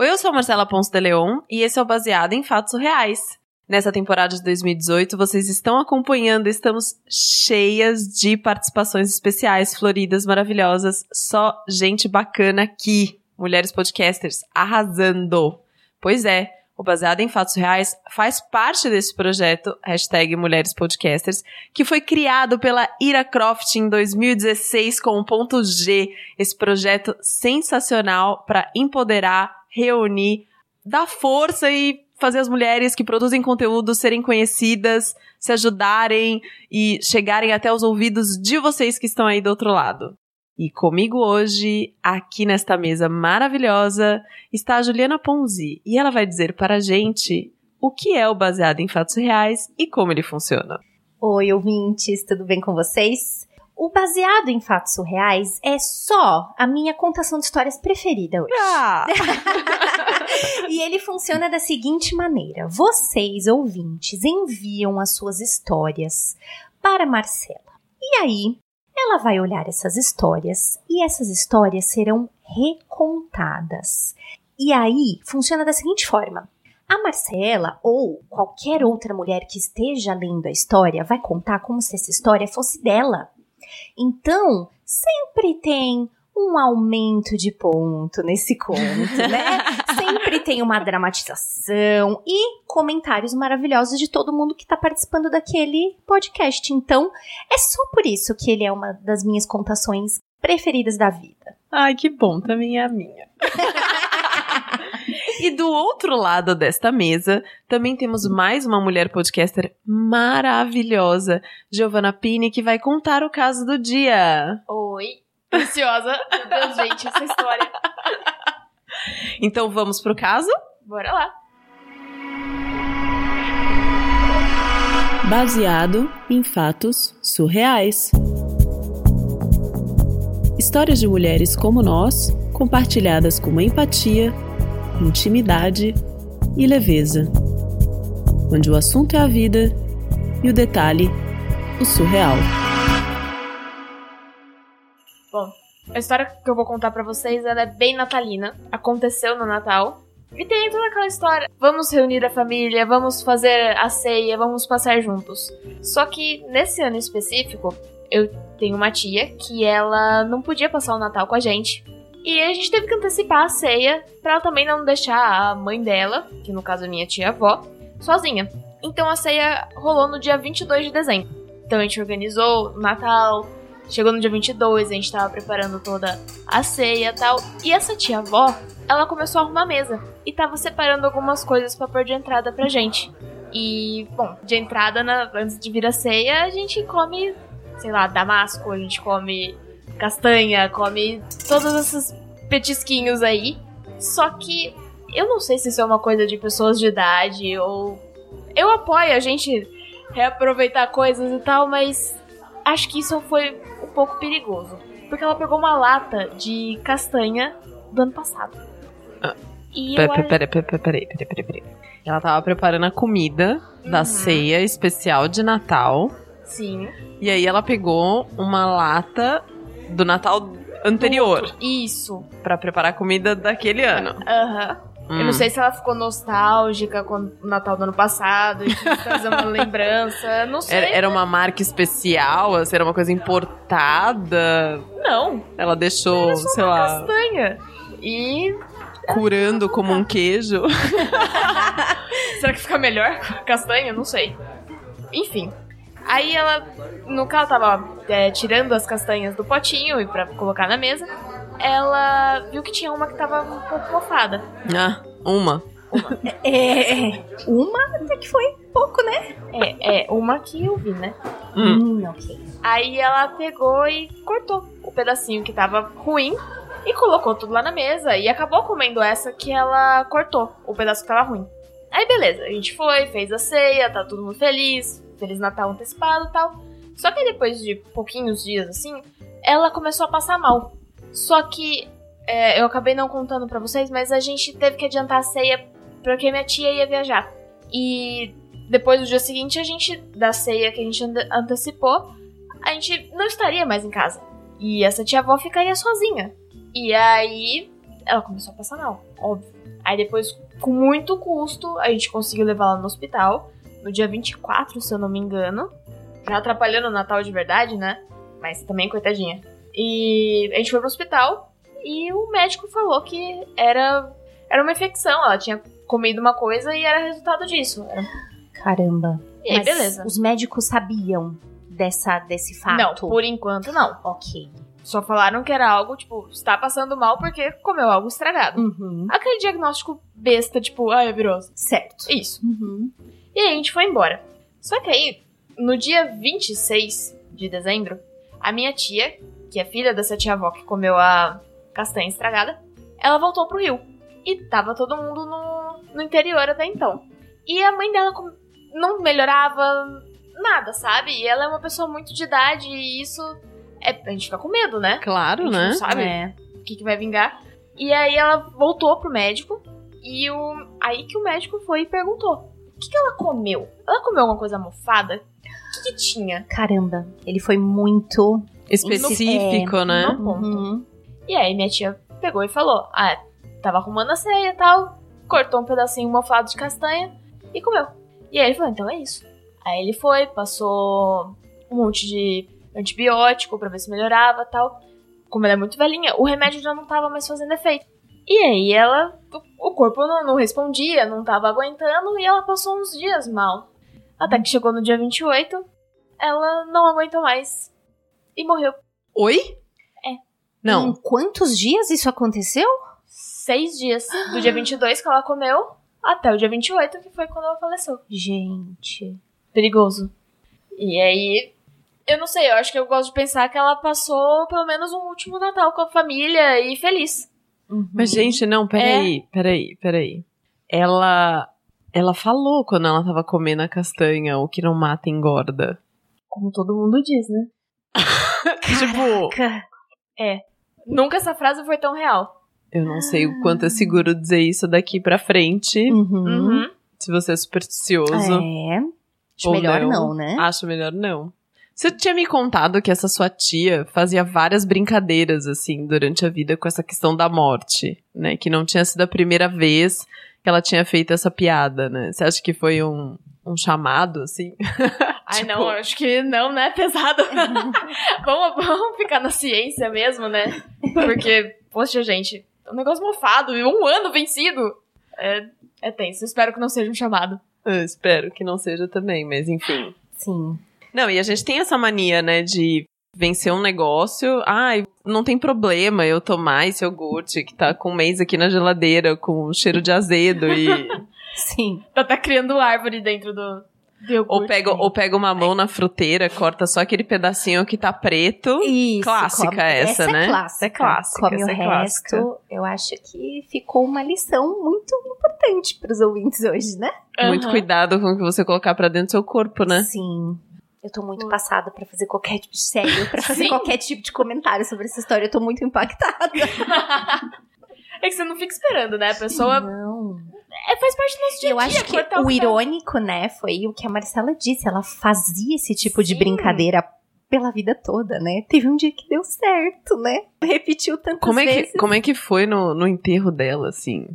Oi, eu sou Marcela Ponce de Leon e esse é o Baseado em Fatos Reais. Nessa temporada de 2018, vocês estão acompanhando, estamos cheias de participações especiais, floridas, maravilhosas, só gente bacana aqui. Mulheres podcasters arrasando. Pois é, o Baseado em Fatos Reais faz parte desse projeto, hashtag Mulheres Podcasters, que foi criado pela Ira Croft em 2016 com o ponto G, esse projeto sensacional para empoderar, reunir, dar força e fazer as mulheres que produzem conteúdo serem conhecidas, se ajudarem e chegarem até os ouvidos de vocês que estão aí do outro lado. E comigo hoje, aqui nesta mesa maravilhosa, está a Juliana Ponzi e ela vai dizer para a gente o que é o baseado em fatos reais e como ele funciona. Oi, ouvintes, tudo bem com vocês? O baseado em fatos surreais é só a minha contação de histórias preferida hoje. Ah! e ele funciona da seguinte maneira: vocês, ouvintes, enviam as suas histórias para Marcela. E aí, ela vai olhar essas histórias e essas histórias serão recontadas. E aí, funciona da seguinte forma: a Marcela ou qualquer outra mulher que esteja lendo a história vai contar como se essa história fosse dela. Então, sempre tem um aumento de ponto nesse conto, né? Sempre tem uma dramatização e comentários maravilhosos de todo mundo que tá participando daquele podcast. Então, é só por isso que ele é uma das minhas contações preferidas da vida. Ai, que bom, também é a minha. E do outro lado desta mesa, também temos mais uma mulher podcaster maravilhosa, Giovanna Pini, que vai contar o caso do dia. Oi, ansiosa. Meu Deus, gente, essa história. Então vamos pro caso? Bora lá. Baseado em fatos surreais. Histórias de mulheres como nós, compartilhadas com empatia, intimidade e leveza. Onde o assunto é a vida e o detalhe, o surreal. Bom, a história que eu vou contar pra vocês ela é bem natalina. Aconteceu no Natal. E tem toda aquela história. Vamos reunir a família, vamos fazer a ceia, vamos passar juntos. Só que nesse ano específico, eu tenho uma tia que ela não podia passar o Natal com a gente. E a gente teve que antecipar a ceia pra ela também não deixar a mãe dela, que no caso é minha tia-avó, sozinha. Então a ceia rolou no dia 22 de dezembro. Então a gente organizou o Natal, chegou no dia 22, a gente tava preparando toda a ceia tal. E essa tia-avó, ela começou a arrumar a mesa e tava separando algumas coisas para pôr de entrada pra gente. E, bom, de entrada, na, antes de vir a ceia, a gente come, sei lá, damasco, a gente come castanha, come todos esses petisquinhos aí. Só que eu não sei se isso é uma coisa de pessoas de idade ou. Eu apoio a gente reaproveitar coisas e tal, mas acho que isso foi um pouco perigoso. Porque ela pegou uma lata de castanha do ano passado. Ah, E Peraí, peraí, peraí, peraí. Ela tava preparando a comida da Uhum. ceia especial de Natal. Sim. E aí ela pegou uma lata do Natal anterior Isso. pra preparar a comida daquele ano. Aham. Eu Hum. não sei se ela ficou nostálgica com o Natal do ano passado e trazer uma lembrança. Não sei. Era, era uma marca especial, assim, era uma coisa importada. Não. Ela deixou, sei lá, castanha. E curando como um queijo. Será que fica melhor castanha? Não sei. Enfim. Aí ela, no que ela tava é, tirando as castanhas do potinho e pra colocar na mesa, ela viu que tinha uma que tava um pouco mofada. Ah, uma. É, é, uma até que foi pouco, né? É, é, uma que eu vi, né? Hum. Hum, ok. Aí ela pegou e cortou o pedacinho que tava ruim e colocou tudo lá na mesa e acabou comendo essa que ela cortou, o pedaço que tava ruim. Aí beleza, a gente foi, fez a ceia, tá todo mundo feliz, Feliz Natal antecipado e tal. Só que depois de pouquinhos dias assim, ela começou a passar mal. Só que é, eu acabei não contando pra vocês, mas a gente teve que adiantar a ceia porque minha tia ia viajar. E depois do dia seguinte, a gente, da ceia que a gente ante- antecipou, a gente não estaria mais em casa. E essa tia avó ficaria sozinha. E aí ela começou a passar mal, óbvio. Aí depois, com muito custo, a gente conseguiu levar ela no hospital. No dia 24, se eu não me engano. Já atrapalhando o Natal de verdade, né? Mas também, coitadinha. E a gente foi pro hospital e o médico falou que era, era uma infecção. Ela tinha comido uma coisa e era resultado disso. Era- Caramba. E aí, Mas beleza. Os médicos sabiam dessa, desse fato? Não, por enquanto não. Ok. Só falaram que era algo, tipo, está passando mal porque comeu algo estragado. Uhum. Aquele diagnóstico besta, tipo, ah, é virose. Certo. Isso. Uhum. E aí a gente foi embora. Só que aí, no dia 26 de dezembro, a minha tia, que é filha dessa tia avó que comeu a castanha estragada, ela voltou pro Rio. E tava todo mundo no, no interior até então. E a mãe dela não melhorava nada, sabe? E ela é uma pessoa muito de idade e isso é, a gente fica com medo, né? Claro, A gente né? não sabe É. o que, que vai vingar. E aí ela voltou pro médico e o aí que o médico foi e perguntou: o que, que ela comeu? Ela comeu alguma coisa mofada? O que, que tinha? Caramba. Ele foi muito. Específico, né? No ponto. Uhum. E aí minha tia pegou e falou: Ah, tava arrumando a ceia e tal, cortou um pedacinho mofado de castanha e comeu. E aí ele falou: Então é isso. Aí ele foi, passou um monte de antibiótico pra ver se melhorava e tal. Como ela é muito velhinha, o remédio já não tava mais fazendo efeito. E aí ela. O corpo não, não respondia, não tava aguentando e ela passou uns dias mal. Até que chegou no dia 28, ela não aguentou mais e morreu. Oi? É. Não. Em quantos dias isso aconteceu? seis dias. Do dia 22 que ela comeu até o dia 28, que foi quando ela faleceu. Gente. Perigoso. E aí. Eu não sei, eu acho que eu gosto de pensar que ela passou pelo menos um último Natal com a família e feliz. Uhum. Mas, gente, não, peraí, peraí, peraí. Ela. Ela falou quando ela tava comendo a castanha, o que não mata engorda. Como todo mundo diz, né? tipo, Caraca. Nunca essa frase foi tão real. eu não sei o quanto é seguro dizer isso daqui pra frente. Uhum. Uhum. Se você é supersticioso. É. Acho melhor não. não, né? Acho melhor não. Você tinha me contado que essa sua tia fazia várias brincadeiras, assim, durante a vida com essa questão da morte, né? Que não tinha sido a primeira vez que ela tinha feito essa piada, né? Você acha que foi um, um chamado, assim? Ai, Tipo- não, acho que não, né? Pesado. vamos, vamos ficar na ciência mesmo, né? Porque, poxa, gente, um negócio mofado e um ano vencido. É, é tenso. Espero que não seja um chamado. Eu espero que não seja também, mas enfim. Sim. Não, e a gente tem essa mania, né, de vencer um negócio. Ai, não tem problema eu tomar esse iogurte que tá com um mês aqui na geladeira, com cheiro de azedo e. Sim. Tá, tá criando árvore dentro do. Ou pega, ou pega uma mão na fruteira, corta só aquele pedacinho que tá preto. Isso. Clássica come- essa, essa né? É clássica. É clássica, Come o é resto. clássica. Eu acho que ficou uma lição muito importante para os ouvintes hoje, né? Muito cuidado com o que você colocar pra dentro do seu corpo, né? Sim. Eu tô muito passada pra fazer qualquer tipo de sério, pra fazer Sim. qualquer tipo de comentário sobre essa história. Eu tô muito impactada. É que você não fica esperando, né? A pessoa Não. é, faz parte do nosso dia a Eu dia. acho que o irônico, né, foi o que a Marcela disse. Ela fazia esse tipo de Sim. brincadeira pela vida toda, né? Teve um dia que deu certo, né? Repetiu tantas Como é, vezes. que, como é que foi no, no enterro dela, assim?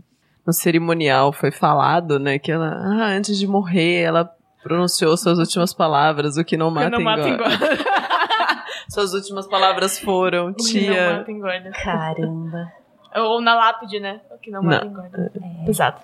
No cerimonial foi falado, né? Que ela, ah, antes de morrer, ela pronunciou suas últimas palavras, o que não mata, não mata engorda. suas últimas palavras foram, O que não tia. mata engorda. Caramba. Ou na lápide, né? O que não mata engorda. É. Pesado.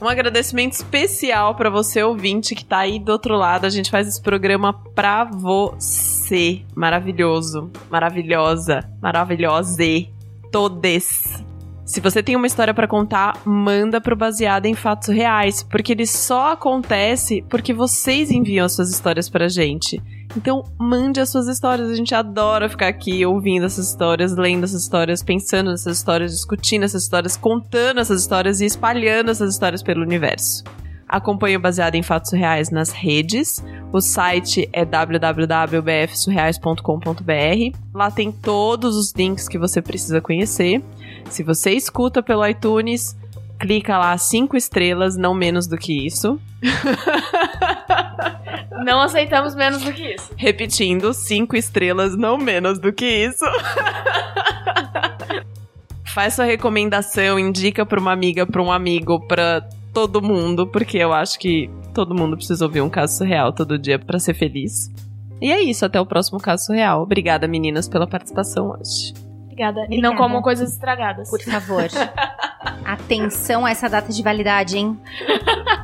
Um agradecimento especial pra você, ouvinte, que tá aí do outro lado. A gente faz esse programa pra você. Maravilhoso, maravilhosa, maravilhose. Todes. Se você tem uma história pra contar, manda pro Baseado em Fatos Reais, porque ele só acontece porque vocês enviam as suas histórias pra gente. Então, mande as suas histórias. A gente adora ficar aqui ouvindo essas histórias, lendo essas histórias, pensando nessas histórias, discutindo essas histórias, contando essas histórias e espalhando essas histórias pelo universo. Acompanhe o Baseado em Fatos Reais nas redes. O site é www.bfsurreais.com.br. Lá tem todos os links que você precisa conhecer. Se você escuta pelo iTunes, clica lá cinco estrelas, não menos do que isso. Não aceitamos menos do que isso. Repetindo, cinco estrelas, não menos do que isso. Faz sua recomendação, indica pra uma amiga, pra um amigo, pra todo mundo, porque eu acho que todo mundo precisa ouvir um caso surreal todo dia pra ser feliz. E é isso, até o próximo caso surreal. Obrigada, meninas, pela participação hoje. Obrigada. E Obrigada. não comam coisas estragadas. Por favor. Atenção a essa data de validade, hein?